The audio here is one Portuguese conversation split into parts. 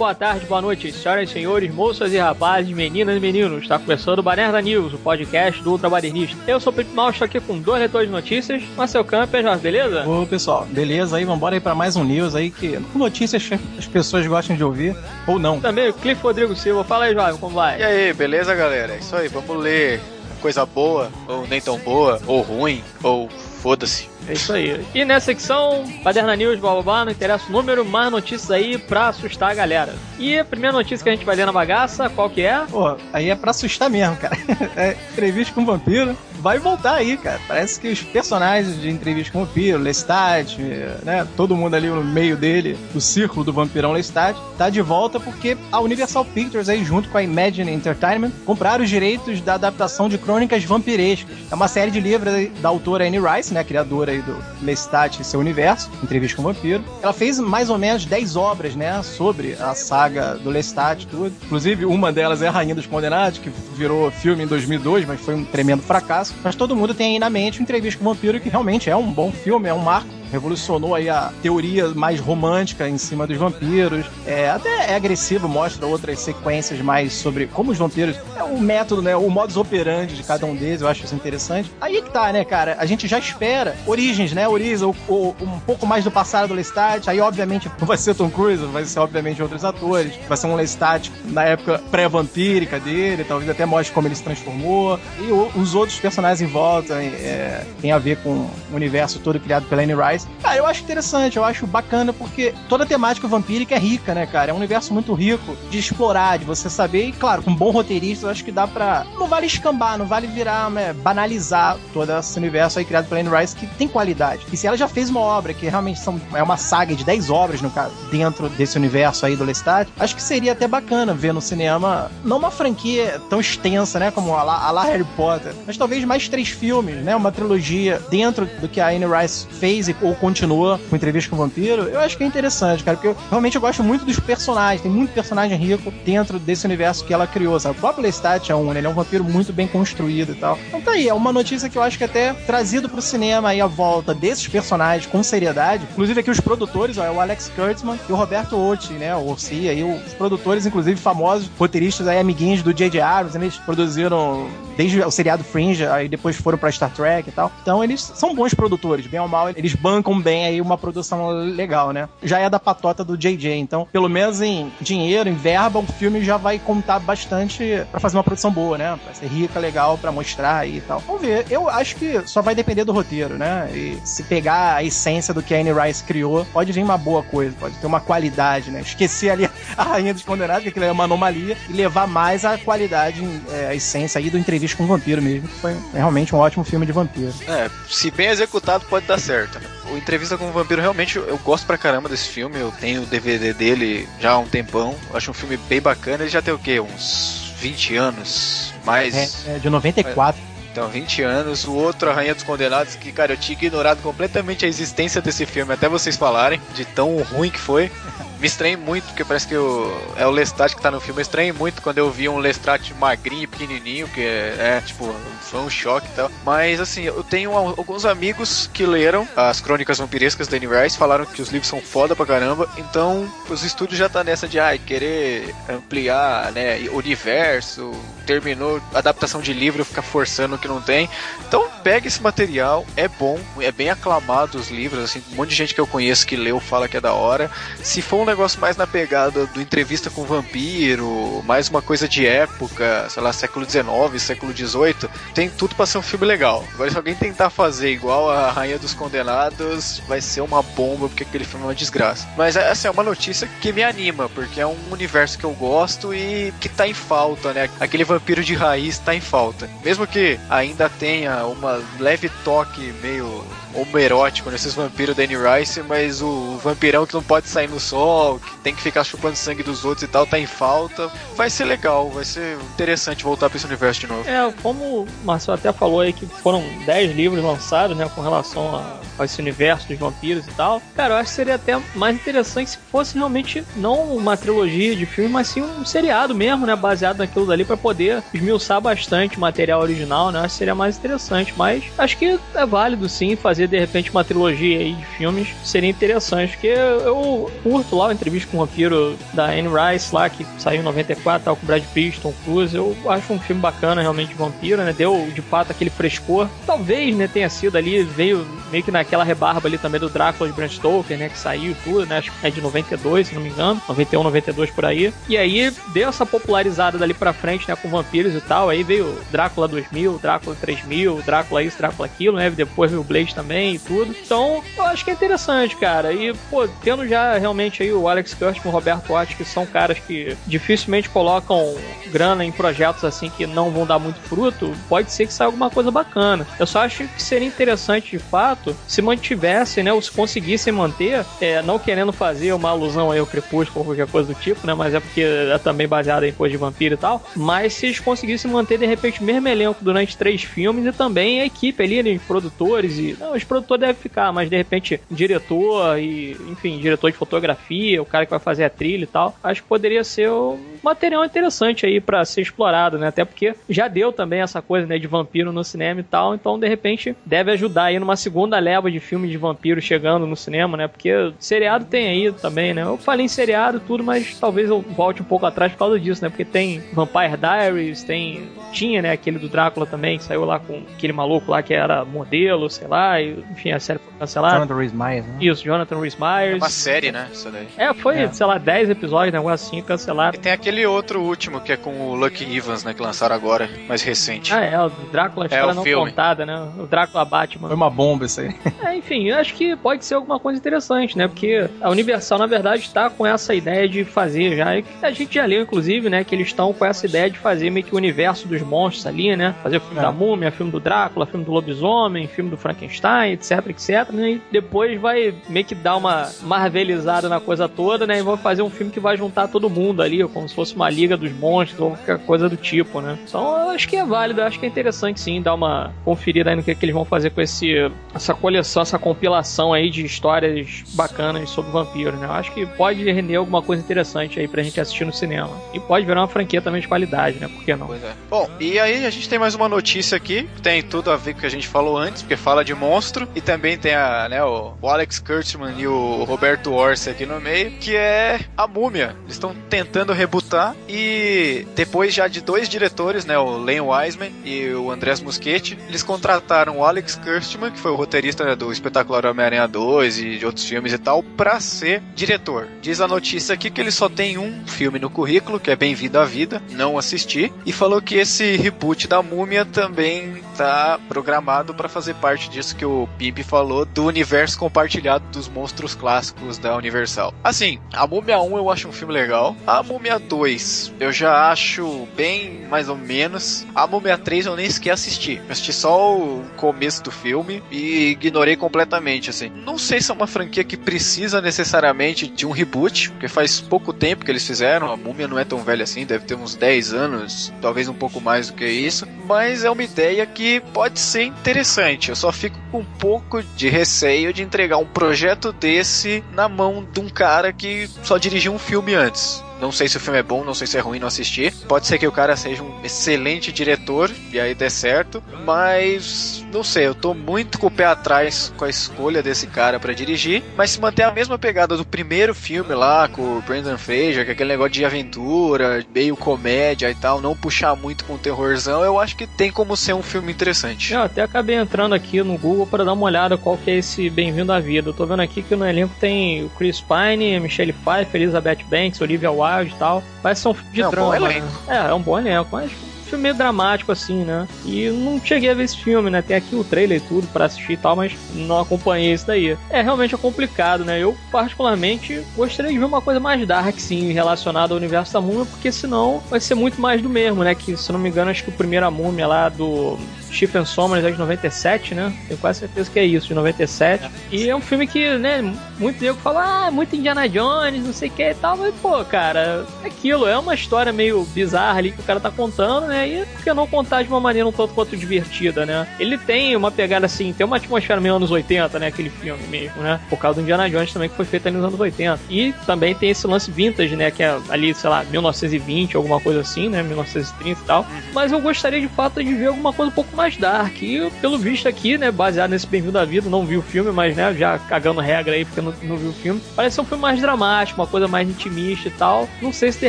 boa tarde, boa noite, senhoras e senhores, moças e rapazes, meninas e meninos. Está começando o Banerda News, o podcast do Ultra Badernista. Eu sou o Felipe Mal, estou aqui com dois leitores de notícias. Marcel Camper, beleza? Ô, pessoal, beleza aí? Vambora aí para mais um news aí que notícias que as pessoas gostam de ouvir ou não. Também o Cliff Rodrigo Silva. Fala aí, Jovem, como vai? E aí, beleza, galera? É isso aí, vamos ler coisa boa, ou nem tão boa, ou ruim, ou foda-se. É isso aí. E nessa secção, Baderna News, blá blá blá, não interessa o número, mais notícias aí pra assustar a galera. E a primeira notícia que a gente vai ler na bagaça, qual que é? Pô, aí é pra assustar mesmo, cara. É entrevista com um vampiro. Vai voltar aí, cara. Parece que os personagens de entrevista com o vampiro, Lestat, né? Todo mundo ali no meio dele, do círculo do vampirão Lestat, tá de volta porque a Universal Pictures aí, junto com a Imagine Entertainment, compraram os direitos da adaptação de Crônicas Vampirescas. É uma série de livros da autora Anne Rice, né? Criadora aí do Lestat e seu universo, Entrevista com o Vampiro. Ela fez mais ou menos 10 obras, né? Sobre a saga do Lestat, tudo. Inclusive, uma delas é a Rainha dos Condenados, que virou filme em 2002, mas foi um tremendo fracasso. Mas todo mundo tem aí na mente o Entrevista com o Vampiro, que realmente é um bom filme, é um marco revolucionou aí a teoria mais romântica em cima dos vampiros. É, até é agressivo, mostra outras sequências mais sobre como os vampiros. É o método, né? O modus operandi de cada um deles, eu acho isso interessante. Aí que tá, né, cara? A gente já espera origens, né? Origens, ou, ou um pouco mais do passado do Lestat. Aí, obviamente, não vai ser Tom Cruise, vai ser, obviamente, outros atores. Vai ser um Lestat na época pré-vampírica dele, talvez até mostre como ele se transformou. E os outros personagens em volta é, tem a ver com o universo todo criado pela Anne Rice. Cara, eu acho interessante, eu acho bacana, porque toda a temática vampírica é rica, né, cara? É um universo muito rico de explorar, de você saber. E, claro, com um bom roteirista, eu acho que dá pra. Não vale escambar, não vale virar, né, banalizar todo esse universo aí criado pela Anne Rice, que tem qualidade. E se ela já fez uma obra que realmente são, é uma saga de 10 obras, no caso, dentro desse universo aí do Lestat, acho que seria até bacana ver no cinema, não uma franquia tão extensa, né, como a a Harry Potter, mas talvez mais três filmes, né, uma trilogia dentro do que a Anne Rice fez e, ou continua com entrevista com o vampiro, eu acho que é interessante, cara, porque eu, realmente eu gosto muito dos personagens, tem muito personagem rico dentro desse universo que ela criou, sabe? O próprio Lestat é um, ele é um vampiro muito bem construído e tal. Então tá aí, é uma notícia que eu acho que até trazido pro cinema aí a volta desses personagens com seriedade, inclusive aqui os produtores, ó, é o Alex Kurtzman e o Roberto Otti, né, o Orsi, aí os produtores, inclusive famosos, roteiristas aí, amiguinhos do J.J. Abrams, eles produziram desde o seriado Fringe, aí depois foram pra Star Trek e tal. Então eles são bons produtores, bem ou mal, eles bancam bem aí uma produção legal, né? Já é da patota do JJ, então pelo menos em dinheiro, em verba, o filme já vai contar bastante para fazer uma produção boa, né? Pra ser rica, legal, para mostrar e tal. Vamos ver. Eu acho que só vai depender do roteiro, né? E se pegar a essência do que a Anne Rice criou, pode vir uma boa coisa, pode ter uma qualidade, né? Esquecer ali a Rainha dos Condenados, que aquilo é uma anomalia, e levar mais a qualidade, é, a essência aí do Entrevista com o Vampiro mesmo, que foi realmente um ótimo filme de vampiro. É, se bem executado pode dar certo. Né? O Entrevista com o Vampiro, realmente, eu gosto pra caramba desse filme. Eu tenho o DVD dele já há um tempão. Acho um filme bem bacana. Ele já tem o quê? Uns 20 anos? Mais. É, é de 94. Então, 20 anos. O outro, A Rainha dos Condenados, que, cara, eu tinha ignorado completamente a existência desse filme, até vocês falarem, de tão ruim que foi. Me estranhei muito, porque parece que é o Lestat que tá no filme. Eu estranhei muito quando eu vi um Lestat magrinho pequenininho, que é, é, tipo, foi um choque e tal. Mas, assim, eu tenho alguns amigos que leram as Crônicas Vampirescas da Anne Rice, falaram que os livros são foda pra caramba. Então, os estúdios já tá nessa de, ai, querer ampliar, né, universo. Terminou a adaptação de livro, ficar forçando que não tem. Então, pega esse material, é bom, é bem aclamado os livros, assim, um monte de gente que eu conheço que leu fala que é da hora. Se for um negócio mais na pegada do entrevista com vampiro, mais uma coisa de época, sei lá, século XIX, século XVIII, tem tudo pra ser um filme legal. Agora, se alguém tentar fazer igual a Rainha dos Condenados, vai ser uma bomba, porque aquele filme é uma desgraça. Mas essa é uma notícia que me anima, porque é um universo que eu gosto e que tá em falta, né? Aquele vampiro de raiz tá em falta. Mesmo que ainda tenha uma leve toque meio homoerótico nesses vampiros da Anne Rice, mas o vampirão que não pode sair no sol, que tem que ficar chupando sangue dos outros e tal, tá em falta. Vai ser legal, vai ser interessante voltar pra esse universo de novo. É, como o Marcelo até falou aí que foram 10 livros lançados, né, com relação a, a esse universo dos vampiros e tal. Cara, eu acho que seria até mais interessante se fosse realmente não uma trilogia de filmes, mas sim um seriado mesmo, né, baseado naquilo dali para poder esmiuçar bastante o material original, né? Né? Seria mais interessante. Mas acho que é válido sim fazer de repente uma trilogia aí de filmes. Seria interessante, porque eu curto lá a entrevista com o vampiro da Anne Rice lá, que saiu em 94, tal, com Brad Pitt, Tom Cruise. Eu acho um filme bacana realmente de vampiro, né? Deu de fato aquele frescor. Talvez, né, tenha sido ali, veio meio que naquela rebarba ali também do Drácula de Bram Stoker, né? Que saiu tudo, né? Acho que é de 92, se não me engano. 91, 92 por aí. E aí deu essa popularizada dali pra frente, né? Com vampiros e tal. Aí veio Drácula 2000, Drácula 3000, Drácula isso, Drácula aquilo, né? Depois veio o Blade também e tudo. Então, eu acho que é interessante, cara. E, pô, tendo já realmente aí o Alex Kurtzman e o Roberto Watts, que são caras que dificilmente colocam grana em projetos assim que não vão dar muito fruto, pode ser que saia alguma coisa bacana. Eu só acho que seria interessante, de fato, se mantivessem, né? Ou se conseguissem manter, é, não querendo fazer uma alusão aí ao Crepúsculo ou qualquer coisa do tipo, né? Mas é porque é também baseado em coisa de vampiro e tal. Mas se eles conseguissem manter, de repente, o mesmo elenco durante três filmes e também a equipe ali, né? Produtores e. Não, os produtores devem ficar, mas de repente, diretor e, enfim, diretor de fotografia, o cara que vai fazer a trilha e tal. Acho que poderia ser um material interessante aí para ser explorado, né? Até porque já deu também essa coisa, né, de vampiro no cinema e tal, então de repente deve ajudar aí numa segunda leva de filmes de vampiro chegando no cinema, né? Porque seriado tem aí também, né? Eu falei em seriado tudo, mas talvez eu volte um pouco atrás por causa disso, né? Porque tem Vampire Diaries, tem tinha, né, aquele do Drácula também, que saiu lá com aquele maluco lá que era modelo, sei lá, e, enfim, a série foi cancelada. Jonathan Rhys Myers, né? Isso, Jonathan Rhys Myers. É uma série, né? Isso daí. É, foi, é. sei lá, 10 episódios, negócio assim, cancelado. E tem aquele outro último que é com o Lucky Evans, né, que lançaram agora, mais recente. Ah, é, o Drácula, é, história é, não filme. contada, né? O Drácula Batman. Foi uma bomba isso aí. É, enfim, eu acho que pode ser alguma coisa interessante, né? Porque a Universal, na verdade, está com essa ideia de fazer já, a gente já leu, inclusive, né, que eles estão com essa ideia de fazer meio que o universo dos monstros ali, né? Fazer o filme é. da Múmia, filme do Drácula, filme do Lobisomem, filme do Frankenstein, etc, etc, né? E depois vai meio que dar uma marvelizada na coisa toda, né? E vão fazer um filme que vai juntar todo mundo ali, como se fosse uma liga dos monstros ou qualquer coisa do tipo, né? Então, eu acho que é válido, eu acho que é interessante sim dar uma conferida aí no que, que eles vão fazer com esse essa coleção, essa compilação aí de histórias bacanas sobre vampiros, né? Eu acho que pode render alguma coisa interessante aí pra gente assistir no cinema. E pode virar uma franquia também de qualidade, né? Por que não? Pois é. Bom, e aí a gente tem mais uma notícia aqui, tem tudo a ver com o que a gente falou antes, porque fala de monstro, e também tem a, né, o, o Alex Kurtzman e o Roberto Orsi aqui no meio, que é a múmia. Eles estão tentando rebutar e depois já de dois diretores, né, o Len Wiseman e o Andrés Muschietti, eles contrataram o Alex Kurtzman, que foi o roteirista né, do espetacular Homem-Aranha 2 e de outros filmes e tal, pra ser diretor. Diz a notícia aqui que ele só tem um filme no currículo, que é Bem-vindo à Vida, não assisti, e falou que esse reboot da múmia também tá programado para fazer parte disso que o Pimp falou, do universo compartilhado dos monstros clássicos da Universal. Assim, a Múmia 1 eu acho um filme legal, a Múmia 2 eu já acho bem mais ou menos, a Múmia 3 eu nem sequer assisti, eu assisti só o começo do filme e ignorei completamente, assim. Não sei se é uma franquia que precisa necessariamente de um reboot, porque faz pouco tempo que eles fizeram, a Múmia não é tão velha assim, deve ter uns 10 anos, talvez um pouco mais do que isso, mas é uma ideia que pode ser interessante. Eu só fico com um pouco de receio de entregar um projeto desse na mão de um cara que só dirigiu um filme antes. Não sei se o filme é bom, não sei se é ruim, não assisti. Pode ser que o cara seja um excelente diretor e aí dê certo, mas não sei, eu tô muito com o pé atrás com a escolha desse cara para dirigir, mas se manter a mesma pegada do primeiro filme lá com o Brandon Fraser, que é aquele negócio de aventura, meio comédia e tal, não puxar muito com terrorzão, eu acho que tem como ser um filme interessante. Eu até acabei entrando aqui no Google para dar uma olhada qual que é esse Bem-vindo à Vida. Eu tô vendo aqui que no elenco tem o Chris Pine, Michelle Pfeiffer, Elizabeth Banks, Olivia Wilde e tal. Parece ser um filme de é drama. Um né? É, é um bom elenco, mas um filme meio dramático assim, né? E não cheguei a ver esse filme, né? Tem aqui o trailer e tudo para assistir e tal, mas não acompanhei isso daí. É realmente é complicado, né? Eu particularmente gostaria de ver uma coisa mais dark sim relacionada ao universo da múmia, porque senão vai ser muito mais do mesmo, né? Que se não me engano, acho que o primeiro a múmia lá do Stephen Sommers é de 97, né? Tenho quase certeza que é isso, de 97. É. E é um filme que, né, muito nego fala, ah, muito Indiana Jones, não sei o que e tal, mas, pô, cara, é aquilo, é uma história meio bizarra ali que o cara tá contando, né? né? E por que não contar de uma maneira um tanto quanto divertida, né? Ele tem uma pegada assim, tem uma atmosfera meio anos 80, né? Aquele filme mesmo, né? Por causa do Indiana Jones também, que foi feito ali nos anos 80. E também tem esse lance vintage, né? Que é ali, sei lá, 1920, alguma coisa assim, né? 1930 e tal. Mas eu gostaria de fato de ver alguma coisa um pouco mais dark. E pelo visto aqui, né? Baseado nesse Bem-vindo à Vida, não vi o filme, mas né? Já cagando regra aí porque não, não vi o filme. Parece ser um filme mais dramático, uma coisa mais intimista e tal. Não sei se de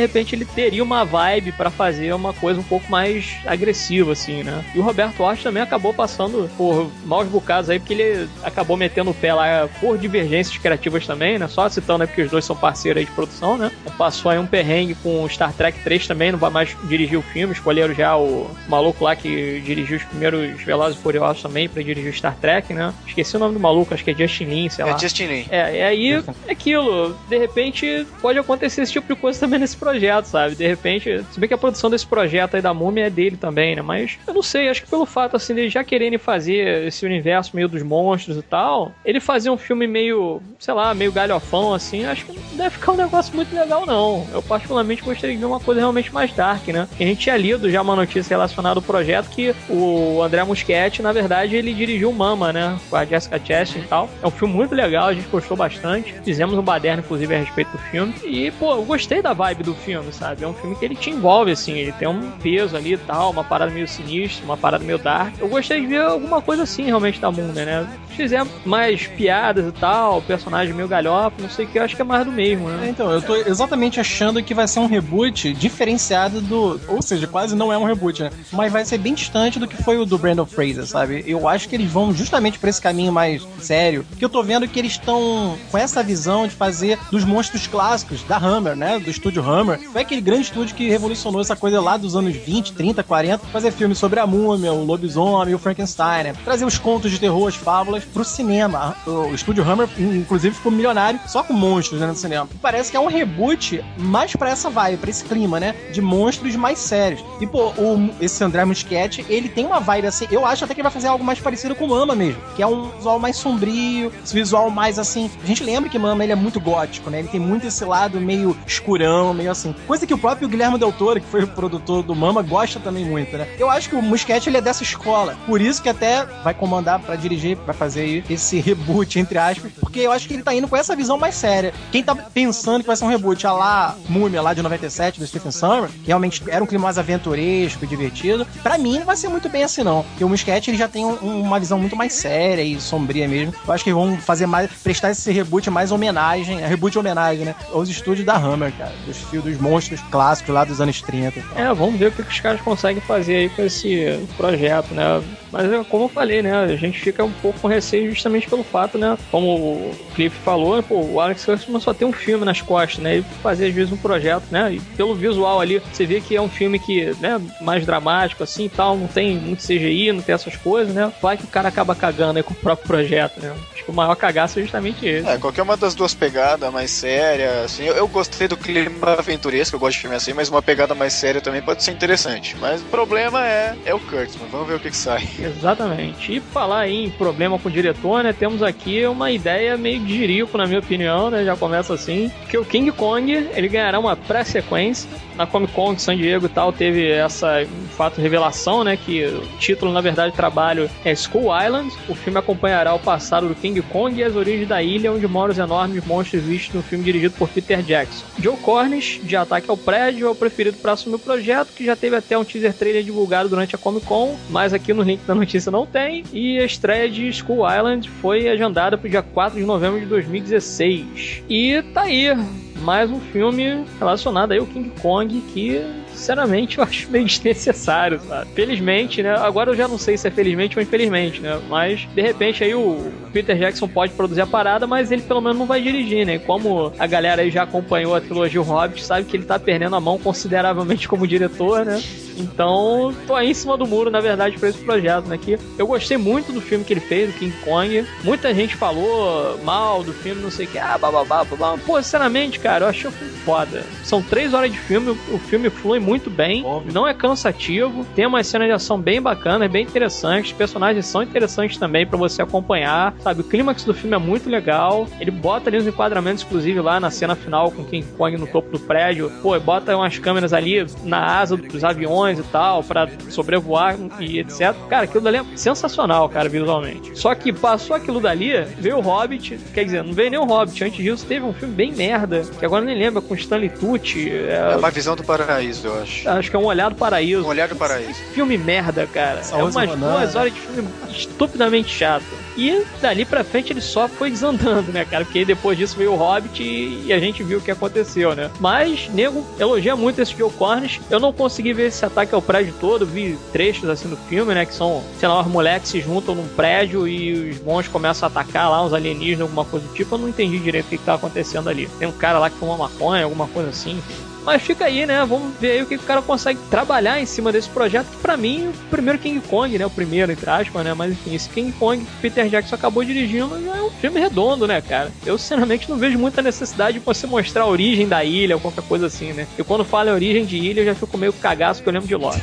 repente ele teria uma vibe para fazer uma coisa um pouco mais agressiva, assim, né? E o Roberto Orte também acabou passando por maus bocados aí, porque ele acabou metendo o pé lá por divergências criativas também, né? Só citando, né? Porque os dois são parceiros aí de produção, né? Passou aí um perrengue com Star Trek 3 também, não vai mais dirigir o filme. Escolheram já o maluco lá que dirigiu os primeiros Velozes e Furiosos também para dirigir o Star Trek, né? Esqueci o nome do maluco, acho que é Justin Lin, sei lá. É Justin Lin. É, e aí é aquilo. De repente pode acontecer esse tipo de coisa também nesse projeto, sabe? De repente, se bem que a produção desse projeto aí da Múmia é dele também, né? Mas eu não sei, acho que pelo fato assim de já quererem fazer esse universo meio dos monstros e tal, ele fazer um filme meio, sei lá, meio galhofão assim, acho que não deve ficar um negócio muito legal não. Eu particularmente gostaria de ver uma coisa realmente mais dark, né? A gente tinha lido já uma notícia relacionada ao projeto que o André Muschietti, na verdade, ele dirigiu o Mama, né? Com a Jessica Chastain e tal. É um filme muito legal, a gente gostou bastante. Fizemos um baderno, inclusive, a respeito do filme. E, pô, eu gostei da vibe do filme, sabe? É um filme que ele te envolve, assim, ele tem um peso ali e tal, uma parada meio sinistra, uma parada meio dark. Eu gostei de ver alguma coisa assim, realmente, da Munda, né? Fizemos mais piadas e tal, personagem meio galhofa, não sei o que, eu acho que é mais do mesmo, né? É, então, eu tô exatamente achando que vai ser um reboot diferenciado do. Ou seja, quase não é um reboot, né? Mas vai ser bem distante do que foi o do Brandon Fraser, sabe? Eu acho que eles vão justamente por esse caminho mais sério. Que eu tô vendo que eles estão com essa visão de fazer dos monstros clássicos da Hammer, né? Do estúdio Hammer. Foi aquele grande estúdio que revolucionou essa coisa lá dos anos 20, 30, 40, fazer filmes sobre a múmia, o lobisomem, o Frankenstein, né? Trazer os contos de terror, as fábulas pro cinema. O estúdio Hammer, inclusive, ficou milionário só com monstros né, no cinema. Parece que é um reboot mais pra essa vibe, pra esse clima, né? De monstros mais sérios. E, pô, o, esse André Muschietti, ele tem uma vibe assim. Eu acho até que ele vai fazer algo mais parecido com o Mama mesmo. Que é um visual mais sombrio, esse visual mais assim. A gente lembra que Mama ele é muito gótico, né? Ele tem muito esse lado meio escurão, meio assim. Coisa que o próprio Guilherme Del Toro, que foi o produtor do Mama, gosta também muito, né? Eu acho que o Muschietti ele é dessa escola. Por isso que até vai comandar para dirigir, vai fazer esse reboot, entre aspas, porque eu acho que ele tá indo com essa visão mais séria. Quem tá pensando que vai ser um reboot a lá Múmia, lá de 97, do Stephen Summer, que realmente era um clima mais aventuresco, divertido, para mim não vai ser muito bem assim, não. Porque o Muschietti ele já tem um, uma visão muito mais séria e sombria mesmo. Eu acho que vão fazer mais, prestar esse reboot mais homenagem, reboot homenagem, né? Aos estúdios da Hammer, cara. Dos fios dos monstros clássicos lá dos anos 30. É, vamos ver o que os caras conseguem fazer aí com esse projeto, né? Mas é como eu falei, né? A gente fica um pouco com receio justamente pelo fato, né? Como o Cliff falou, pô, o Alex Kurtzman só tem um filme nas costas, né? Ele fazer às vezes um projeto, né? E pelo visual ali, você vê que é um filme que, né, mais dramático assim e tal, não tem muito CGI, não tem essas coisas, né? Vai que o cara acaba cagando aí com o próprio projeto, né? Acho que o maior cagaço é justamente esse. É, qualquer uma das duas pegadas mais séria, assim, eu, eu gostei do clima aventuresco, eu gosto de filme assim, mas uma pegada mais séria também pode ser interessante. Mas o problema é, é o Kurtzman, vamos ver o que, que sai. Exatamente. E falar em problema com o diretor, né? Temos aqui uma ideia meio de jirico, na minha opinião, né? Já começa assim. Que o King Kong, ele ganhará uma pré-sequência. Na Comic Con de San Diego e tal, teve essa fato revelação, né? Que título, na verdade, trabalho é Skull Island. O filme acompanhará o passado do King Kong e as origens da ilha onde moram os enormes monstros vistos no filme dirigido por Peter Jackson. Joe Cornish, de Ataque ao Prédio, é o preferido para assumir o projeto, que já teve até um teaser trailer divulgado durante a Comic Con, mas aqui no link da notícia não tem. E a estreia de Skull Island foi agendada para o dia 4 de novembro de 2016. E tá aí, mais um filme relacionado aí ao King Kong que sinceramente eu acho meio desnecessário, sabe? Felizmente, né? Agora eu já não sei se é felizmente ou infelizmente, né? Mas de repente aí o Peter Jackson pode produzir a parada, mas ele pelo menos não vai dirigir, né? Como a galera aí já acompanhou a trilogia Hobbit, sabe que ele tá perdendo a mão consideravelmente como diretor, né? Então, tô aí em cima do muro, na verdade, pra esse projeto, né? Que eu gostei muito do filme que ele fez, do King Kong. Muita gente falou mal do filme, não sei o que, ah, bababá, babá. Pô, sinceramente, cara, eu achei o filme foda. São três horas de filme, o filme flui muito bem, Óbvio. não é cansativo, tem uma cena de ação bem bacana, é bem interessante, os personagens são interessantes também para você acompanhar, sabe? O clímax do filme é muito legal, ele bota ali os enquadramentos, inclusive lá na cena final com King Kong no topo do prédio, pô, bota umas câmeras ali na asa dos aviões aviões e tal, para sobrevoar e etc. Cara, aquilo dali é sensacional, cara, visualmente. Só que passou aquilo dali, veio o Hobbit, quer dizer, não veio nem o Hobbit, antes disso teve um filme bem merda, que agora nem lembra, com Stanley Tucci. É, é uma visão do paraíso, eu acho. Acho que é um olhar do paraíso. Um olhar do paraíso. Filme merda, cara. é umas duas horas de filme estupidamente chato. E dali pra frente ele só foi desandando, né, cara? Porque depois disso veio o Hobbit e, e a gente viu o que aconteceu, né? Mas, nego, elogia muito esse Joe Cornish. Eu não consegui ver esse ataque ao prédio todo, vi trechos assim do filme, né? Que são, sei lá, os moleques se juntam num prédio e os bons começam a atacar lá uns alienígenas, alguma coisa do tipo. Eu não entendi direito o que, que tá acontecendo ali. Tem um cara lá que fuma maconha, alguma coisa assim. Mas fica aí, né? Vamos ver aí o que, o cara consegue trabalhar em cima desse projeto. Que pra mim, o primeiro King Kong, né? O primeiro, entre aspas, né? Mas enfim, esse King Kong que Peter Jackson acabou dirigindo é um filme redondo, né, cara? Eu, sinceramente, não vejo muita necessidade de você mostrar a origem da ilha ou qualquer coisa assim, né? E quando fala em origem de ilha, eu já fico meio cagaço que eu lembro de Lost.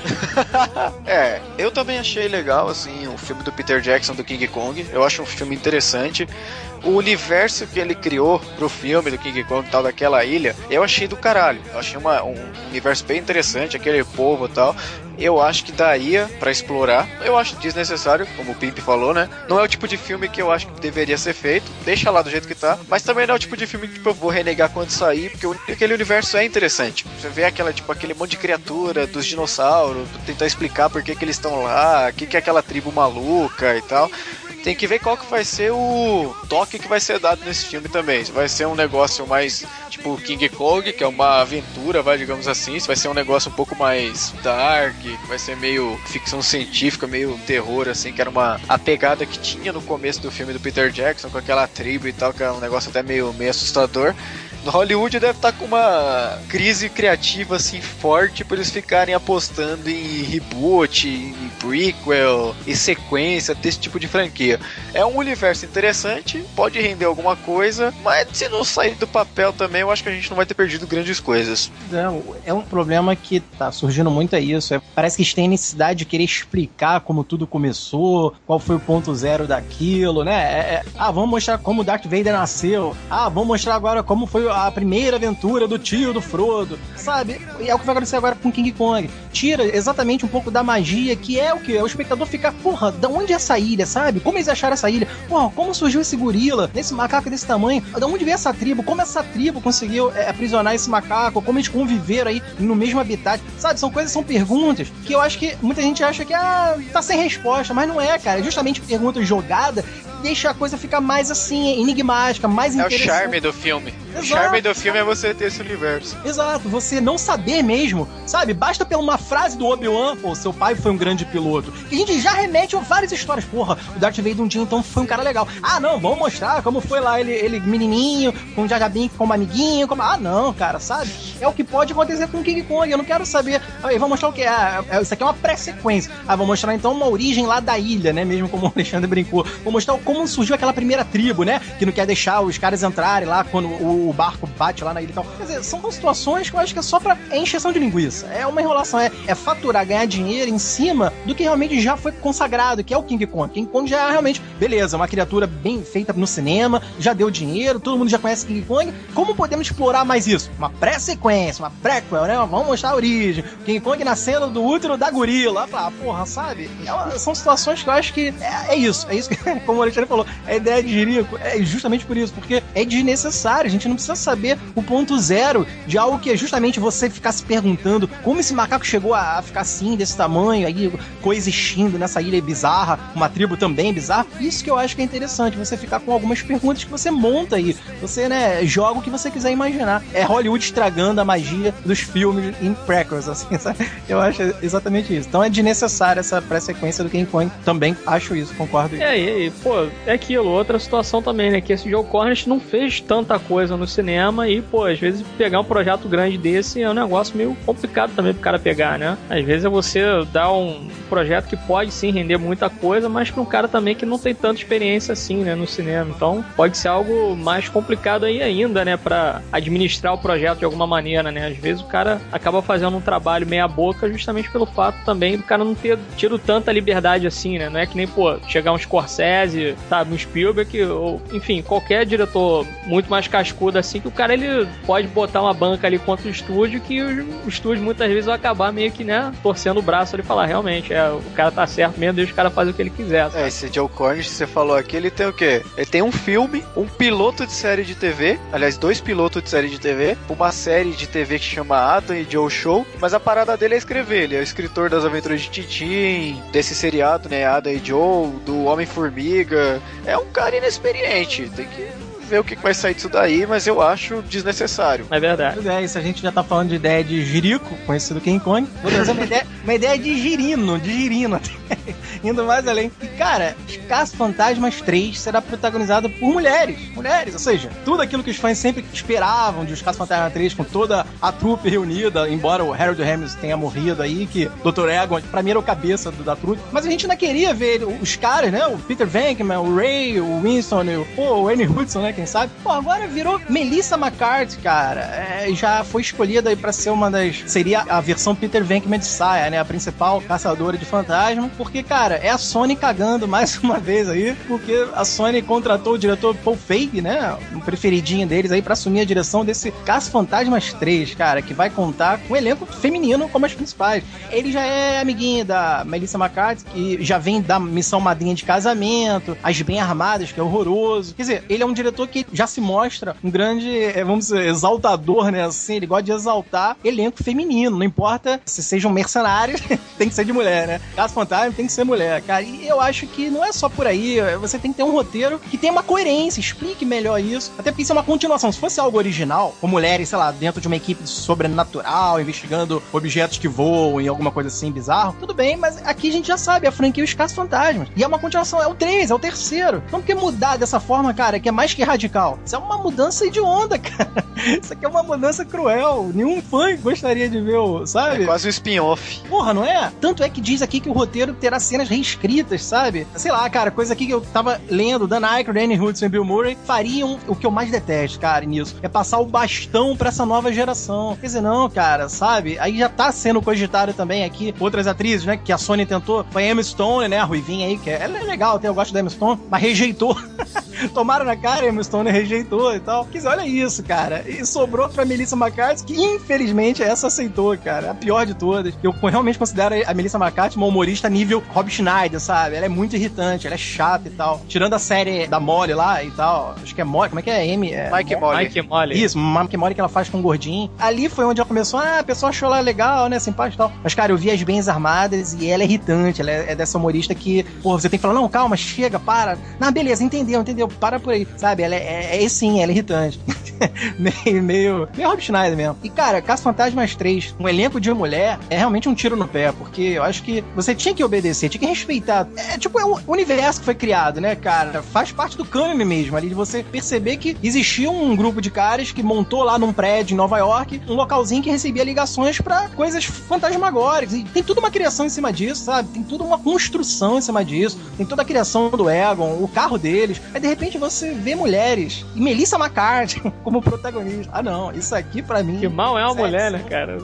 é, eu também achei legal, assim, o filme do Peter Jackson do King Kong. Eu acho um filme interessante o universo que ele criou pro filme do King Kong e tal, daquela ilha, eu achei do caralho. Eu achei uma, um universo bem interessante, aquele povo e tal. Eu acho que daria para explorar. Eu acho desnecessário, como o Pimp falou, né? Não é o tipo de filme que eu acho que deveria ser feito. Deixa lá do jeito que tá. Mas também não é o tipo de filme que tipo, eu vou renegar quando sair, porque aquele universo é interessante. Você vê aquela, tipo, aquele monte de criatura dos dinossauros, tentar explicar por que, que eles estão lá, o que, que é aquela tribo maluca e tal tem que ver qual que vai ser o toque que vai ser dado nesse filme também. Se vai ser um negócio mais tipo King Kong, que é uma aventura, vai, digamos assim. Se vai ser um negócio um pouco mais dark, vai ser meio ficção científica, meio terror, assim, que era uma a pegada que tinha no começo do filme do Peter Jackson, com aquela tribo e tal, que é um negócio até meio, meio assustador. Hollywood deve estar tá com uma crise criativa assim forte por eles ficarem apostando em reboot, em prequel e sequência desse tipo de franquia. É um universo interessante, pode render alguma coisa, mas se não sair do papel também, eu acho que a gente não vai ter perdido grandes coisas. É, é um problema que tá surgindo muito é isso. É, parece que eles têm necessidade de querer explicar como tudo começou, qual foi o ponto zero daquilo, né? É, é, ah, vamos mostrar como Darth Vader nasceu. Ah, vamos mostrar agora como foi a primeira aventura do tio do Frodo, sabe? E é o que vai acontecer agora com King Kong. Tira exatamente um pouco da magia, que é o que? O espectador fica, porra, da onde é essa ilha, sabe? Como eles acharam essa ilha? Porra, como surgiu esse gorila, nesse macaco desse tamanho? Da onde veio essa tribo? Como essa tribo conseguiu é, aprisionar esse macaco? Como eles conviveram aí no mesmo habitat? Sabe? São coisas, são perguntas que eu acho que muita gente acha que, ah, tá sem resposta, mas não é, cara. É justamente perguntas jogadas deixa a coisa ficar mais assim, enigmática, mais é interessante. É o charme do filme. Exato. O charme do filme é você ter esse universo. Exato, você não saber mesmo, sabe? Basta pela uma frase do Obi-Wan, pô, seu pai foi um grande piloto. E a gente já remete a várias histórias. Porra, o Darth Vader um dia então foi um cara legal. Ah, não, vamos mostrar como foi lá ele, ele menininho, com o Jar como amiguinho, como... Ah, não, cara, sabe? É o que pode acontecer com o King Kong. Eu não quero saber. Aí, vamos mostrar o que? Ah, é, isso aqui é uma pré-sequência. Ah, vou mostrar então uma origem lá da ilha, né? Mesmo como o Alexandre brincou. Vou mostrar como surgiu aquela primeira tribo, né? Que não quer deixar os caras entrarem lá quando o, barco bate lá na ilha e tal. Quer dizer, são situações que eu acho que é só pra é encheção de linguiça. É uma enrolação, é, é faturar, ganhar dinheiro em cima do que realmente já foi consagrado, que é o King Kong. King Kong já é realmente, beleza, uma criatura bem feita no cinema, já deu dinheiro, todo mundo já conhece King Kong. Como podemos explorar mais isso? Uma pré-sequência, uma prequel, né? Vamos mostrar a origem. King Kong nascendo do útero da gorila. Ah, porra, sabe? É são situações que eu acho que é, é isso. É isso que, como o Alexandre falou, é ideia de Jerico é justamente por isso, porque é desnecessário. A gente não precisa saber o ponto zero de algo que é justamente você ficar se perguntando como esse macaco chegou a ficar assim, desse tamanho, aí coexistindo nessa ilha bizarra, uma tribo também bizarra. Isso que eu acho que é interessante, você ficar com algumas perguntas que você monta aí. Você, né, joga o que você quiser imaginar. É Hollywood estragando a magia dos filmes em prequels, assim, sabe? Eu acho exatamente isso. Então é desnecessário essa pré-sequência do King Kong. Também acho isso, concordo. É, e, pô, é aquilo outra situação também, né? Que esse Joe Cornish não fez tanta coisa no cinema e, pô, às vezes pegar um projeto grande desse é um negócio meio complicado também pro cara pegar, né? Às vezes é você dar um projeto que pode sim render muita coisa, mas para um cara também que não tem tanta experiência assim, né, no cinema. Então, pode ser algo mais complicado aí ainda, né, para administrar o projeto de alguma maneira, né? Às vezes o cara acaba fazendo um trabalho meia boca justamente pelo fato também do cara não ter tido tanta liberdade assim, né? Não é que nem, pô, chegar um Scorsese, sabe, um Spielberg, ou, enfim, qualquer diretor muito mais cascudo conteúdo assim que o cara ele pode botar uma banca ali contra o estúdio que o, estúdio muitas vezes vai acabar meio que, né, torcendo o braço ali e falar, realmente, é, o cara tá certo mesmo, deixa o cara fazer o que ele quiser. Sabe? É, esse Joe Cornish que você falou aqui, ele tem o quê? Ele tem um filme, um piloto de série de TV, aliás, dois pilotos de série de TV, uma série de TV que chama Adam e Joe Show, mas a parada dele é escrever, ele é o escritor das aventuras de Titim, desse seriado, né, Adam e Joe, do Homem-Formiga, é um cara inexperiente, tem que ver o que vai sair disso daí, mas eu acho desnecessário. É verdade. É, isso a gente já tá falando de ideia de Jirico, conhecido King Kong. Vou trazer uma ideia, uma ideia de girino, de girino. Indo mais além. E, cara, Caça Fantasmas 3 será protagonizado por mulheres. Mulheres, ou seja, tudo aquilo que os fãs sempre esperavam de Os Caça Fantasmas 3, com toda a trupe reunida, embora o Harold Ramis tenha morrido aí, que Dr. Egon, pra mim, era o cabeça da trupe. Mas a gente ainda queria ver os caras, né? O Peter Venkman, o Ray, o Winston, o, pô, o Annie Hudson, né? quem sabe. Pô, agora virou Melissa McCarthy, cara. É, já foi escolhida aí pra ser uma das. Seria a versão Peter Venkman de Saia, né? A principal caçadora de fantasma. Porque, cara, é a Sony cagando mais uma vez aí. Porque a Sony contratou o diretor Paul Feig, né? Um preferidinho deles aí pra assumir a direção desse Caça Fantasmas 3, cara. Que vai contar com um elenco feminino como as principais. Ele já é amiguinho da Melissa McCarthy, que já vem da missão Madrinha de Casamento, As Bem Armadas, que é horroroso. Quer dizer, ele é um diretor que já se mostra um grande, é, vamos dizer, exaltador, né? Assim, ele gosta de exaltar elenco feminino. Não importa se sejam mercenários, tem que ser de mulher, né? Caso Tem que ser mulher, cara. E eu acho que não é só por aí. Você tem que ter um roteiro que tenha uma coerência, explique melhor isso. Até porque isso é uma continuação. Se fosse algo original, com mulheres, sei lá, dentro de uma equipe sobrenatural, investigando objetos que voam e alguma coisa assim bizarro, tudo bem, mas aqui a gente já sabe, a franquia Os Casos Fantasmas. E é uma continuação, é o 3, é o terceiro. Então por que mudar dessa forma, cara, que é mais que radical. Isso é uma mudança de onda, cara. Isso aqui é uma mudança cruel. Nenhum fã gostaria de ver, o, sabe? É quase um spin-off. Porra, não é? Tanto é que diz aqui que o roteiro terá cenas reescritas, sabe? Sei lá, cara, coisa aqui que eu tava lendo, Dan Aykroyd, Danny Hudson e Bill Murray fariam o que eu mais detesto, cara, nisso. É passar o bastão pra essa nova geração. Quer dizer, não, cara, sabe? Aí já tá sendo cogitado também aqui outras atrizes, né? Que a Sony tentou. Foi a Emma Stone, né? A Ruivinha aí, que é, ela é legal, até eu gosto da Emma Stone, mas rejeitou. Tomaram na cara, Emma Stone rejeitou e tal. Quer dizer, olha isso, cara. E sobrou pra Melissa McCarthy, que infelizmente essa aceitou, cara. A pior de todas. Eu realmente considero a Melissa McCarthy uma humorista nível Rob Schneider, sabe? Ela é muito irritante, ela é chata e tal. Tirando a série da Molly lá e tal. Acho que é Molly. Como é que é? M? É, Mike Molly. Mike Molly. Isso, Mike Molly que ela faz com o gordinho. Ali foi onde ela começou. Ah, a pessoa achou ela legal, né? Simpática e tal. Mas, cara, eu vi as bens armadas e ela é irritante. Ela é, é dessa humorista que, pô, você tem que falar, não, calma, chega, para. Não, beleza, entendeu, entendeu. Para por aí, sabe? Ela é, é, é sim, ela é irritante. meio, meio, meio Rob Schneider mesmo. E, cara, Caça Fantasmas 3, um elenco de mulher, é realmente um tiro no pé, porque eu acho que você tinha que obedecer, tinha que respeitar. É tipo, é o universo que foi criado, né, cara? Faz parte do cânone mesmo, ali de você perceber que existia um grupo de caras que montou lá num prédio em Nova York, um localzinho que recebia ligações para coisas fantasmagóricas. E tem tudo uma criação em cima disso, sabe? Tem tudo uma construção em cima disso. Tem toda a criação do Egon, o carro deles. Aí de repente você vê mulheres. E Melissa McCarthy como protagonista. Ah, não, isso aqui para mim. Que mal é uma mulher, né, cara?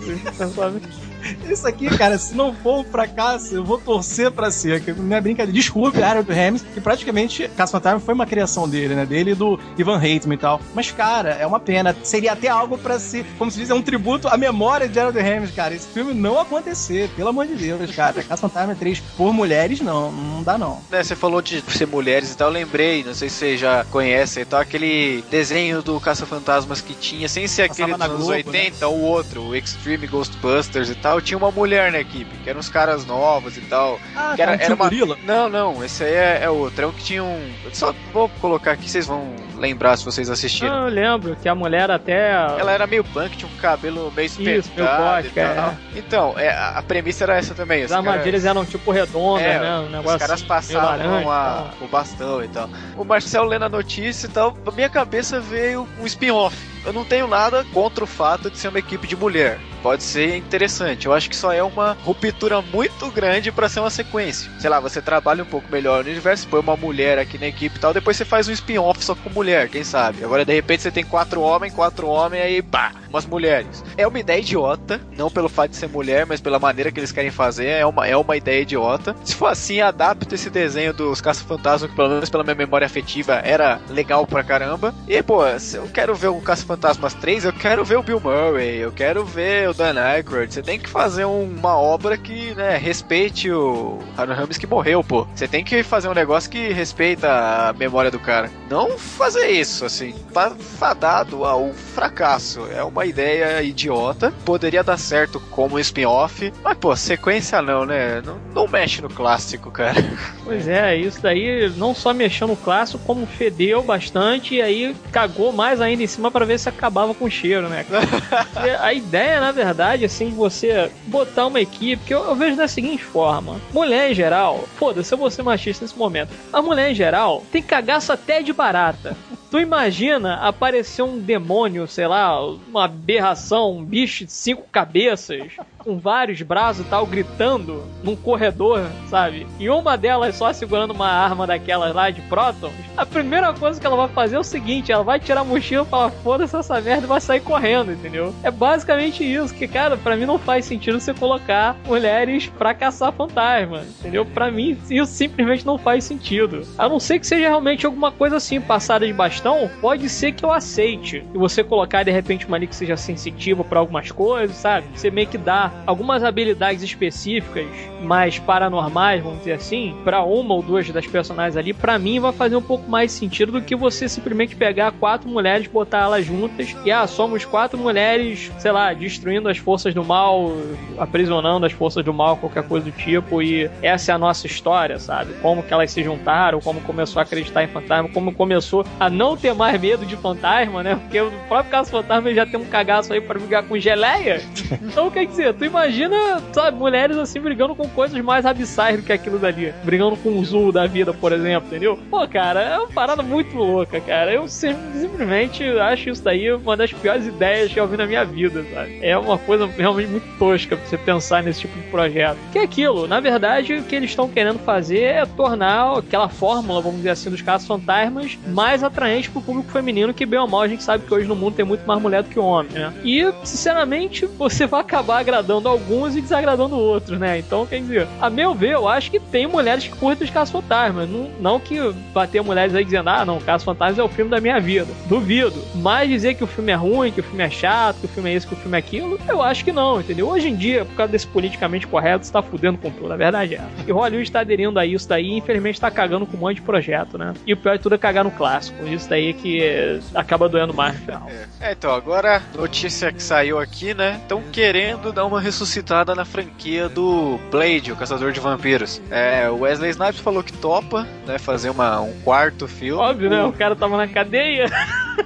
Isso aqui, cara, se não for um fracasso, eu vou torcer pra ser. Não é brincadeira. Desculpe, Harold Ramis, que praticamente Caça Fantasma foi uma criação dele, né? Dele e do Ivan Reitman e tal. Mas, cara, é uma pena. Seria até algo pra se, como se diz, é um tributo à memória de Harold Ramis, cara. Esse filme não acontecer, pelo amor de Deus, cara. Caça Fantasma 3 por mulheres, não. Não dá, não. É, você falou de ser mulheres e tal, eu lembrei, não sei se você já conhece e tal, aquele desenho do Caça Fantasmas que tinha, sem ser Passava aquele na dos anos Globo, 80, o outro, o Extreme Ghostbusters e tal, tinha uma mulher na equipe, que eram uns caras novos e tal. Ah, que era, era um uma... gorila? Não, não, esse aí é, é outro. É um que tinha um. Só vou colocar aqui, vocês vão lembrar se vocês assistiram. Eu lembro que a mulher até. Ela era meio punk, tinha um cabelo meio Isso, espetado gótica, é. tal. Então, é, a premissa era essa também. As armadilhas eram tipo redondas, é, né? Um negócio os caras passavam a- tal. o bastão e tal. O Marcel lendo a notícia e tal, na minha cabeça veio um spin-off eu não tenho nada contra o fato de ser uma equipe de mulher pode ser interessante. Eu acho que só é uma ruptura muito grande para ser uma sequência. Sei lá, você trabalha um pouco melhor no universo, põe uma mulher aqui na equipe e tal, depois você faz um spin-off só com mulher, quem sabe? Agora de repente você tem quatro homens, quatro homens aí, pá, umas mulheres. É uma ideia idiota, não pelo fato de ser mulher, mas pela maneira que eles querem fazer, é uma, é uma ideia idiota. Se for assim, adapta esse desenho dos Caça-Fantasma, que pelo menos pela minha memória afetiva era legal pra caramba. E, pô, eu quero ver o Caça-Fantasmas 3, eu quero ver o Bill Murray, eu quero ver o Dan Aykroyd. Você tem que fazer uma obra que, né, respeite o Harold Ramis que morreu, pô. Você tem que fazer um negócio que respeita a memória do cara. Não fazer isso, assim. Tá fadado ao fracasso. É uma ideia idiota. Poderia dar certo como spin-off. Mas, pô, sequência não, né? Não, não mexe no clássico, cara. Pois é, isso daí não só mexeu no clássico, como fedeu bastante e aí cagou mais ainda em cima para ver se acabava com o cheiro, né? a ideia, na verdade, assim, de você botar uma equipe, que eu, eu vejo da seguinte forma: mulher em geral, foda-se, eu vou ser machista nesse momento. A mulher em geral tem cagaço até de barata. Tu imagina aparecer um demônio, sei lá, uma aberração, um bicho de cinco cabeças, com vários braços e tal, gritando num corredor, sabe? E uma delas só segurando uma arma daquelas lá de prótons. A primeira coisa que ela vai fazer é o seguinte: ela vai tirar a mochila e falar, foda-se essa merda e vai sair correndo, entendeu? É basicamente isso, que, cara, para mim não faz sentido você colocar mulheres pra caçar fantasma, entendeu? Para mim isso simplesmente não faz sentido. A não ser que seja realmente alguma coisa assim, passada de bastão, pode ser que eu aceite. E você colocar de repente uma ali que seja sensitiva para algumas coisas, sabe? Você meio que dá algumas habilidades específicas, mais paranormais, vamos dizer assim, para uma ou duas das personagens ali, para mim vai fazer um pouco mais sentido do que você simplesmente pegar quatro mulheres, botar elas juntas e ah, somos quatro mulheres, sei lá, destruindo as forças do mal, aprisionando as forças do mal, qualquer coisa do tipo, e essa é a nossa história, sabe? Como que elas se juntaram, como começou a acreditar em fantasma, como começou a não ter mais medo de fantasma, né? Porque o próprio caso fantasma já tem um cagaço aí para brigar com geleia. Então, quer dizer, tu imagina, sabe, mulheres assim brigando com coisas mais abissais do que aquilo dali. Brigando com o Zul da vida, por exemplo, entendeu? Pô, cara, é uma parada muito louca, cara. Eu simplesmente acho isso daí uma das piores ideias que eu vi na minha vida, sabe? É uma coisa realmente muito tosca pra você pensar nesse tipo de projeto. Que é aquilo, na verdade, o que eles estão querendo fazer é tornar aquela fórmula, vamos dizer assim, dos casos fantasmas mais atraente pro público feminino, que bem ou mal a gente sabe que hoje no mundo tem muito mais mulher do que homem, né? E, sinceramente, você vai acabar agradando alguns e desagradando outros, né? Então, quer dizer, a meu ver, eu acho que tem mulheres que curtem os casos fantasmas. Não, não que bater mulheres aí dizendo, ah, não, Caso Fantasmas é o filme da minha vida. Duvido. Mas dizer que o filme é ruim, que o filme é chato, que o filme é isso, que o filme é aquilo, eu acho que não, entendeu? Hoje em dia, por causa desse politicamente correto, você tá fudendo com tudo. A verdade é. E Hollywood tá aderindo a isso daí e infelizmente tá cagando com um monte de projeto, né? E o pior de tudo é cagar no clássico. Isso daí que acaba doendo mais no final. É, então, agora, notícia que saiu aqui, né? Estão querendo dar uma ressuscitada na franquia do Blade, o Caçador de Vampiros. É, o Wesley Snipes falou que topa, né? Fazer uma, um quarto filme. Óbvio, né? O cara tava na cadeia.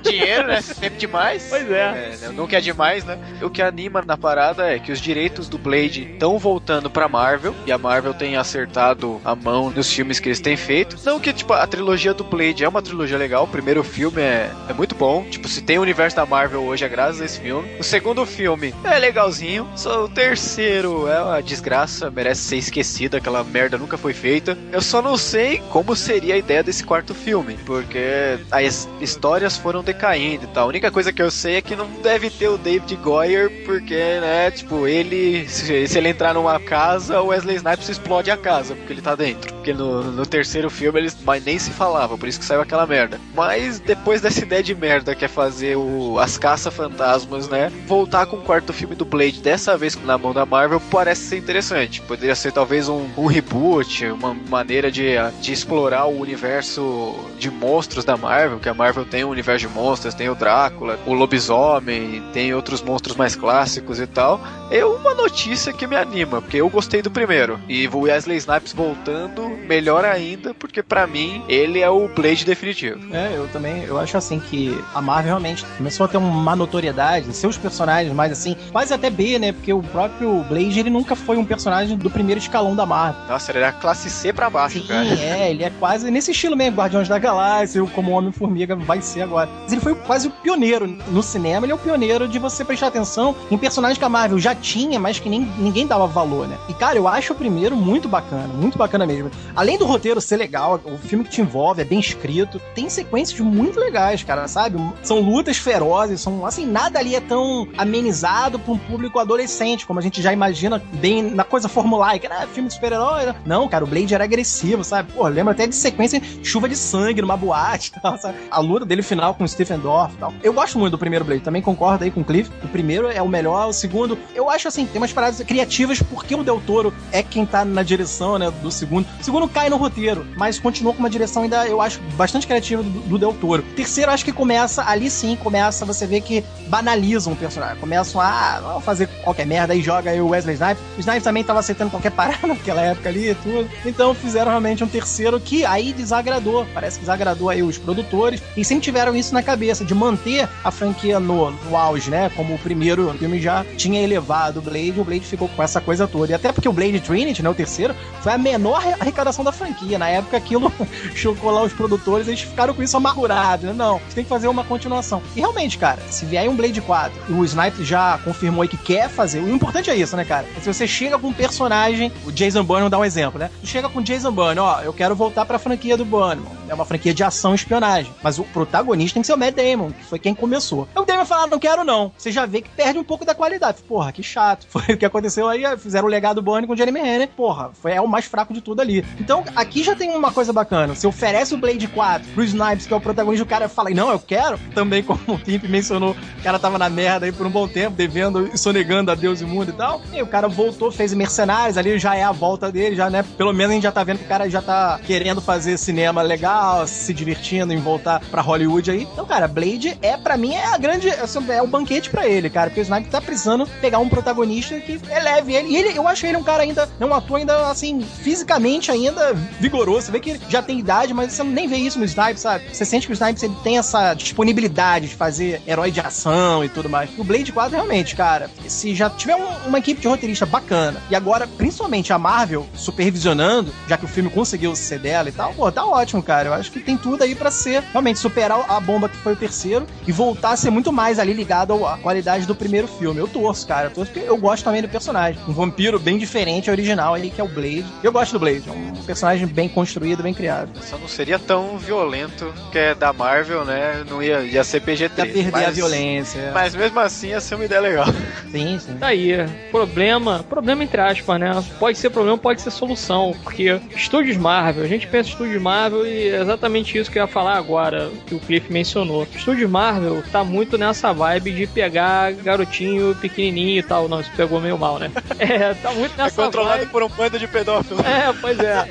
Dinheiro, né? Sempre demais. Pois é. é nunca é demais, né? O que anima na parada é que os direitos do Blade estão voltando pra Marvel. E a Marvel tem acertado a mão nos filmes que eles têm feito. Não que, tipo, a trilogia do Blade é uma trilogia legal. O primeiro filme é, é muito bom. Tipo, se tem o universo da Marvel hoje é graças a esse filme. O segundo filme é legalzinho. Só o terceiro é uma desgraça. Merece ser esquecido. Aquela merda nunca foi feita. Eu só não sei como seria a ideia desse quarto filme. Porque as histórias foram decaindo e tal. A única coisa que eu sei é que não deve ter o David Goyer, porque, né, tipo, ele. Se, se ele entrar numa casa, o Wesley Snipes explode a casa, porque ele tá dentro. Porque no, no terceiro filme eles mas nem se falava, por isso que saiu aquela merda. Mas depois dessa ideia de merda que é fazer o, as caça-fantasmas, né? Voltar com o quarto filme do Blade, dessa vez na mão da Marvel, parece ser interessante. Poderia ser talvez um, um reboot, uma maneira de, de explorar o universo de monstros da Marvel, que a Marvel tem um universo de monstros, tem o Drácula, o lobisomem, tem outros monstros mais clássicos e tal. É uma notícia que me anima, porque eu gostei do primeiro. E o Wesley Snipes voltando, melhor ainda, porque para mim ele é o Blade definitivo. É, eu também, eu acho assim que a Marvel realmente começou a ter uma notoriedade, seus personagens mais assim, quase até B, né? Porque próprio Blade ele nunca foi um personagem do primeiro escalão da Marvel. Nossa, ele era classe C pra baixo, Sim, cara. é, ele é quase nesse estilo mesmo, Guardiões da Galáxia, como Homem-Formiga vai ser agora. ele foi quase o pioneiro no cinema, ele é o pioneiro de você prestar atenção em personagens que a Marvel já tinha, mas que nem, ninguém dava valor, né? E, cara, eu acho o primeiro muito bacana, muito bacana mesmo. Além do roteiro ser legal, o filme que te envolve é bem escrito, tem sequências muito legais, cara, sabe? São lutas ferozes, são, assim, nada ali é tão amenizado pra um público adolescente, como a gente já imagina bem na coisa formulaica, né? Filme de super-herói. Né? Não, cara, o Blade era agressivo, sabe? Pô, lembra até de sequência chuva de sangue numa boate tal, sabe? A luta dele final com o Stephen Dorff tal. Eu gosto muito do primeiro Blade, também concordo aí com o Cliff. O primeiro é o melhor, o segundo, eu acho assim, tem umas paradas criativas porque o Del Toro é quem tá na direção, né, do segundo. O segundo cai no roteiro, mas continua com uma direção ainda, eu acho, bastante criativa do, do Del Toro. O terceiro, acho que começa, ali sim, começa, você vê que banalizam o personagem. Começam a, vamos fazer qualquer merda, aí joga aí o Wesley Snipes. O Snipes também tava aceitando qualquer parada naquela época ali e tudo. Então fizeram realmente um terceiro que aí desagradou. Parece que desagradou aí os produtores. E sempre tiveram isso na cabeça, de manter a franquia no, no auge, né? Como o primeiro filme já tinha elevado o Blade, o Blade ficou com essa coisa toda. E até porque o Blade Trinity, né? O terceiro, foi a menor arrecadação da franquia. Na época aquilo chocou lá os produtores, eles ficaram com isso amargurados, né? Não, tem que fazer uma continuação. E realmente, cara, se vier um Blade 4, o Snipe já confirmou aí que quer fazer. O importante é isso, né, cara? Se você chega com um personagem, o Jason Bourne dá um exemplo, né? Você chega com o Jason Bourne, ó, eu quero voltar pra franquia do Bourne. É uma franquia de ação e espionagem. Mas o protagonista tem que ser o Matt Damon, que foi quem começou. Então o Damon fala, ah, não quero não. Você já vê que perde um pouco da qualidade. Porra, que chato. Foi o que aconteceu aí, fizeram o legado Bourne com o Jeremy Renner. Porra, foi é o mais fraco de tudo ali. Então aqui já tem uma coisa bacana. Você oferece o Blade 4 pro Snipes, que é o protagonista, o cara fala, não, eu quero. Também, como o Timp mencionou, o cara tava na merda aí por um bom tempo, devendo e sonegando a Deus e mundo e tal. E o cara voltou, fez Mercenários, ali já é a volta dele, já, né? Pelo menos a gente já tá vendo que o cara já tá querendo fazer cinema legal, se divertindo em voltar pra Hollywood aí. Então, cara, Blade é, para mim, é a grande. Assim, é o banquete para ele, cara. Porque o Sniper tá precisando pegar um protagonista que eleve ele. E ele, eu acho ele um cara ainda, é um ator ainda, assim, fisicamente ainda vigoroso. Você vê que ele já tem idade, mas você nem vê isso no Sniper, sabe? Você sente que o Sniper ele tem essa disponibilidade de fazer herói de ação e tudo mais. O Blade 4, realmente, cara, se já tiver um, uma equipe de roteirista bacana, e agora, principalmente a Marvel supervisionando, já que o filme conseguiu ser dela e tal, pô, tá ótimo, cara. Eu acho que tem tudo aí para ser realmente superar a bomba que foi o terceiro e voltar a ser muito mais ali ligado à qualidade do primeiro filme. Eu torço, cara. Eu torço porque eu gosto também do personagem. Um vampiro bem diferente, original aí, que é o Blade. Eu gosto do Blade. É um personagem bem construído, bem criado. Só não seria tão violento que é da Marvel, né? Não ia, ia ser PG-13. Ia perder mas, a violência. Mas mesmo assim ia ser uma ideia legal. Sim, sim. Tá aí. Problema, problema entre aspas, né? Pode ser problema, pode ser solução. Porque estúdios Marvel, a gente pensa em estúdios Marvel e é exatamente isso que eu ia falar agora, que o Cliff mencionou. Estúdios Marvel tá muito nessa vibe de pegar garotinho pequenininho e tal. Não, isso pegou meio mal, né? É, tá muito é nessa É controlado vibe... por um bando de pedófilos. É, pois é.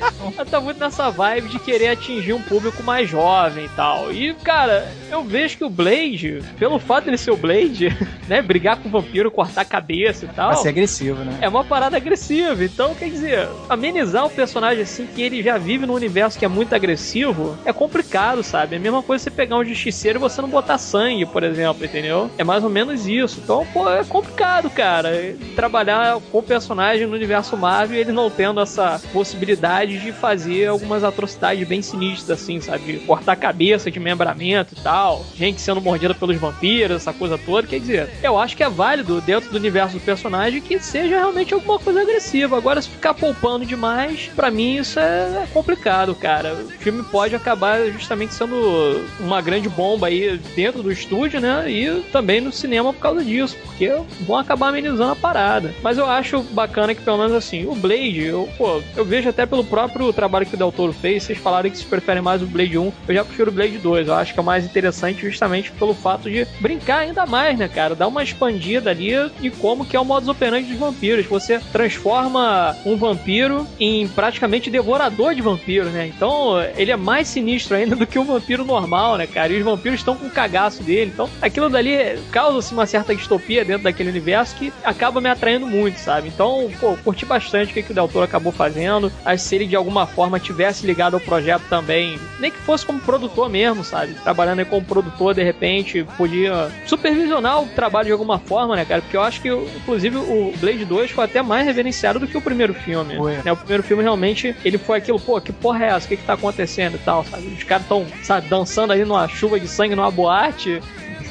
tá muito nessa vibe de querer atingir um público mais jovem e tal. E, cara, eu vejo que o Blade, pelo fato de ele ser o Blade, né, brigar com o vampiro, cortar a cabeça e tal. Vai ser agressivo, né? É uma parada agressiva. Então, quer dizer, amenizar um personagem assim que ele já vive num universo que é muito agressivo é complicado, sabe? É a mesma coisa você pegar um justiceiro e você não botar sangue, por exemplo, entendeu? É mais ou menos isso. Então, pô, é complicado, cara. Trabalhar com o personagem no universo Marvel ele não tendo essa possibilidade de fazer algumas atrocidades bem sinistras, assim, sabe? Cortar cabeça de membramento e tal. Gente sendo mordida pelos vampiros, essa coisa toda. Quer dizer, eu acho que é válido dentro do universo do personagem que seja realmente alguma coisa agressiva. Agora, se ficar poupando demais, para mim isso é complicado, cara. O filme pode acabar justamente sendo uma grande bomba aí dentro do estúdio, né? E também no cinema por causa disso, porque vão acabar amenizando a parada. Mas eu acho bacana que, pelo menos assim, o Blade, eu, pô, eu vejo até pelo próprio trabalho que o Del Toro fez, vocês falaram que vocês preferem mais o Blade 1, eu já prefiro o Blade 2. Eu acho que é mais interessante justamente pelo fato de brincar ainda mais, né, cara? Dar uma expandida ali e como que é o modus operandi dos vampiros. Você transforma um vampiro em praticamente devorador de vampiros, né? Então, ele é mais sinistro ainda do que um vampiro normal, né, cara? E os vampiros estão com o cagaço dele. Então, aquilo dali causa-se uma certa distopia dentro daquele universo que acaba me atraindo muito, sabe? Então, pô, curti bastante o que, que o Del Toro acabou fazendo. Acho que se ele de alguma alguma forma tivesse ligado ao projeto também, nem que fosse como produtor mesmo, sabe? Trabalhando aí como produtor, de repente, podia supervisionar o trabalho de alguma forma, né, cara? Porque eu acho que, inclusive, o Blade 2 foi até mais reverenciado do que o primeiro filme. Né? O primeiro filme realmente, ele foi aquilo, pô, que porra é essa? O que que tá acontecendo e tal, sabe? Os caras tão, sabe, dançando aí numa chuva de sangue numa boate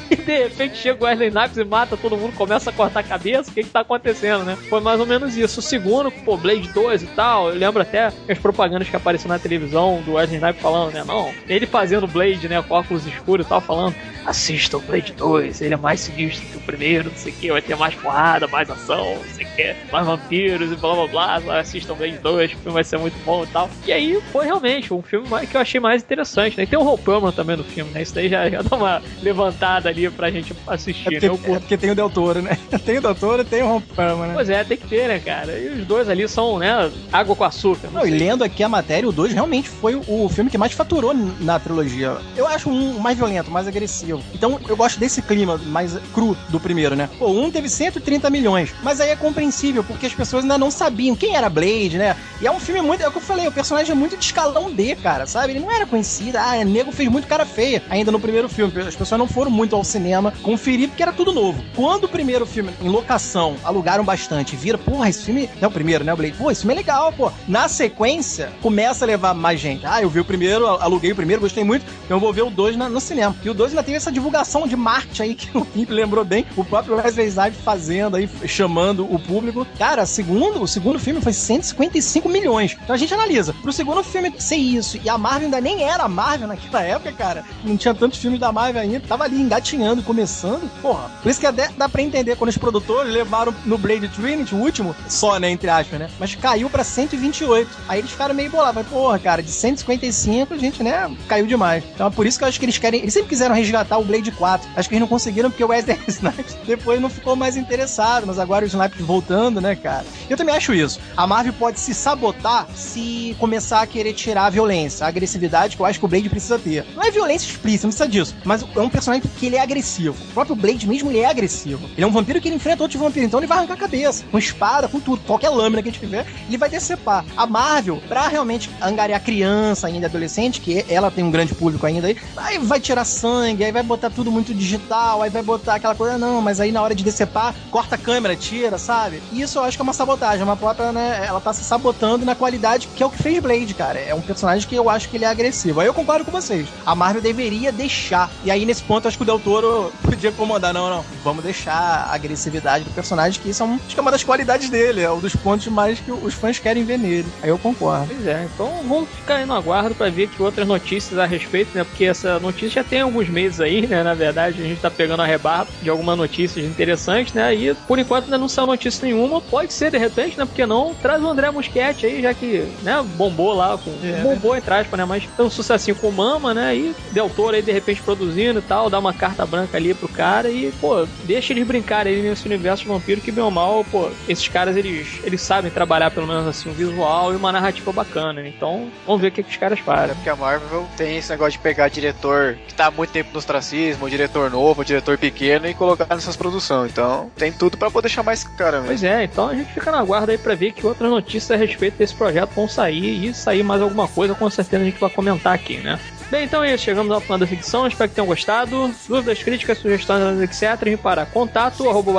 e de repente chega o Wesley Snipes e mata todo mundo, começa a cortar a cabeça, o que que tá acontecendo, né? Foi mais ou menos isso. O segundo, pô, Blade 2 e tal, eu lembro até as propagandas que apareciam na televisão do Wesley Snipes falando, né? Não, ele fazendo Blade, né, com óculos escuros e tal, falando, assista o Blade 2, ele é mais sinistro que o primeiro, não sei o que, vai ter mais porrada, mais ação, não sei o que, mais vampiros e blá blá blá, assistam Blade 2, o filme vai ser muito bom e tal. E aí foi realmente um filme que eu achei mais interessante, né? E tem o Perlman também no filme, né? Isso daí já, já dá uma levantada ali pra gente assistir, é porque, né? é porque tem o Del Toro, né? Tem o Del Toro e tem o Ron Perlman, né? Pois é, tem que ter, né, cara? E os dois ali são, né, água com açúcar. Não, e lendo aqui a matéria, o 2 realmente foi o filme que mais faturou na trilogia. Eu acho um mais violento, mais agressivo. Então eu gosto desse clima mais cru do primeiro, né? Pô, um teve 130 milhões, mas aí é compreensível, porque as pessoas ainda não sabiam quem era Blade, né? E é um filme muito, é o que eu falei, o personagem é muito de escalão D, cara, sabe? Ele não era conhecido, ah, nego fez muito cara feia ainda no primeiro filme. As pessoas não foram muito ao cinema conferir porque era tudo novo. Quando o primeiro filme, em locação, alugaram bastante, vira, porra, esse filme. É o primeiro, né? O Blade, pô, esse filme é legal, pô. Na sequência, começa a levar mais gente. Ah, eu vi o primeiro, aluguei o primeiro, gostei muito, então eu vou ver o 2 no cinema. E o 2 ainda teve essa divulgação de marketing aí que o Pimp lembrou bem, o próprio Wesley Snipes fazendo aí, chamando o público. Cara, segundo, o segundo filme foi 155 milhões. Então a gente analisa. Pro segundo filme ser isso, e a Marvel ainda nem era Marvel naquela época, cara, não tinha tantos filmes da Marvel ainda, tava ali engatinhando, começando. Porra, por isso que até dá pra entender quando os produtores levaram no Blade Trinity, o último, só, né, entre aspas, né? Mas caiu pra 128. Aí eles ficaram meio bolados. Porra, cara, de 155 a gente, né, caiu demais. Então é por isso que eu acho que eles querem. Eles sempre quiseram resgatar o Blade 4. Acho que eles não conseguiram porque o Wesley Snipes depois não ficou mais interessado. Mas agora o Snipes voltando, né, cara? Eu também acho isso. A Marvel pode se sabotar se começar a querer tirar a violência, a agressividade que eu acho que o Blade precisa ter. Não é violência explícita, não precisa disso. Mas é um personagem que ele é agressivo. O próprio Blade mesmo, ele é agressivo. Ele é um vampiro que ele enfrenta outros vampiros. Então ele vai arrancar a cabeça. Com espada, com tudo. Qualquer lâmina que a gente tiver, ele vai decepar. A Marvel, pra realmente angariar criança ainda, adolescente, que ela tem um grande público ainda aí, aí vai tirar sangue, aí vai botar tudo muito digital, aí vai botar aquela coisa, não, mas aí na hora de decepar, corta a câmera, tira, sabe? E isso eu acho que é uma sabotagem. Uma própria, né? Ela tá se sabotando na qualidade que é o que fez Blade, cara. É um personagem que eu acho que ele é agressivo. Aí eu concordo com vocês. A Marvel deveria deixar. E aí, nesse ponto, acho que o Del Toro podia comandar. Não, não. Vamos deixar a agressividade do personagem, que isso é, um, acho que é uma das qualidades dele. É um dos pontos mais que os fãs querem ver nele. Aí eu concordo. Pois é, então vamos ficar aí no aguardo pra ver que outras notícias a respeito, né? Porque essa notícia já tem alguns meses aí, né? Na verdade, a gente tá pegando a rebarra de alguma notícia interessante, né? E por enquanto ainda não saiu notícia nenhuma. Pode ser, de repente, né? Porque não? Traz o André Muschietti aí, já que, né? Bombou lá com. É. Bombou, entre aspas, né? Mas tem um sucessinho com o Mama, né? E Del Toro aí, de repente, produzindo e tal, dá uma carta branca ali pro cara e, pô, deixa eles brincarem aí nesse universo de vampiro que, bem ou mal, pô, esses caras, eles, eles sabem trabalhar pelo menos assim um visual e uma narrativa bacana. Né? Então, vamos ver o que, que os caras fazem. É porque a Marvel tem esse negócio de pegar diretor que tá há muito tempo no ostracismo, um diretor novo, um diretor pequeno e colocar nessas produções. Então, tem tudo para poder chamar esse cara mesmo. Pois é, então a gente fica na guarda aí pra ver que outras notícias a respeito desse projeto vão sair e sair mais alguma coisa, com certeza a gente vai comentar aqui, né? Bem, então é isso. Chegamos ao final da ficção. Espero que tenham gostado. Dúvidas, críticas, sugestões, etc. E para contato, arroba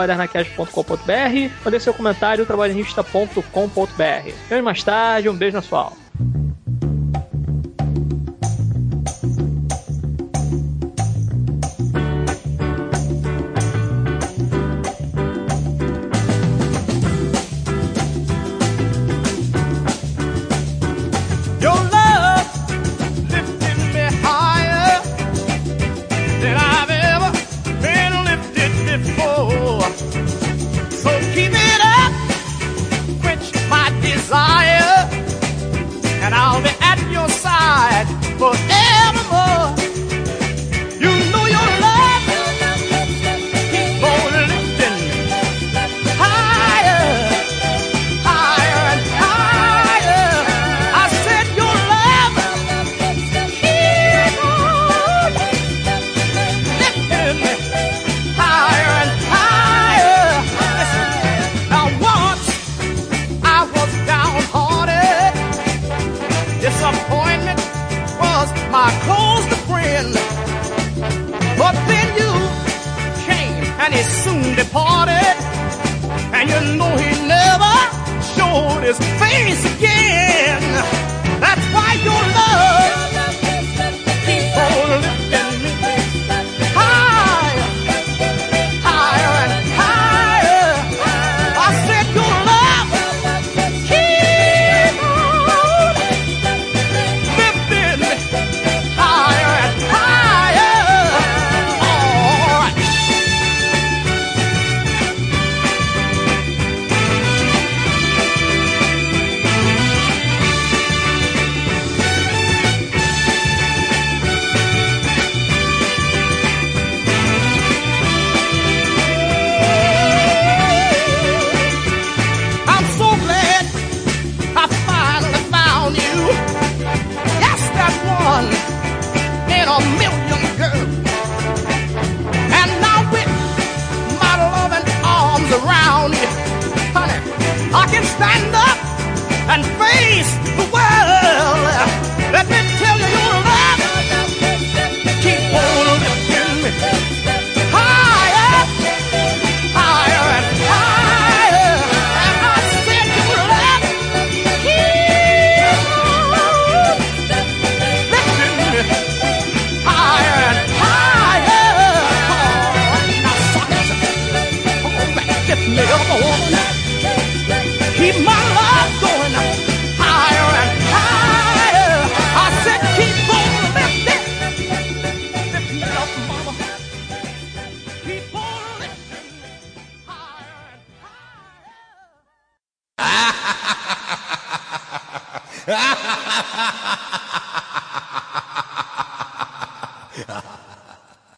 seu comentário, trabalhista.com.br. Vemos mais tarde. Um beijo na sua alma. and I'll be at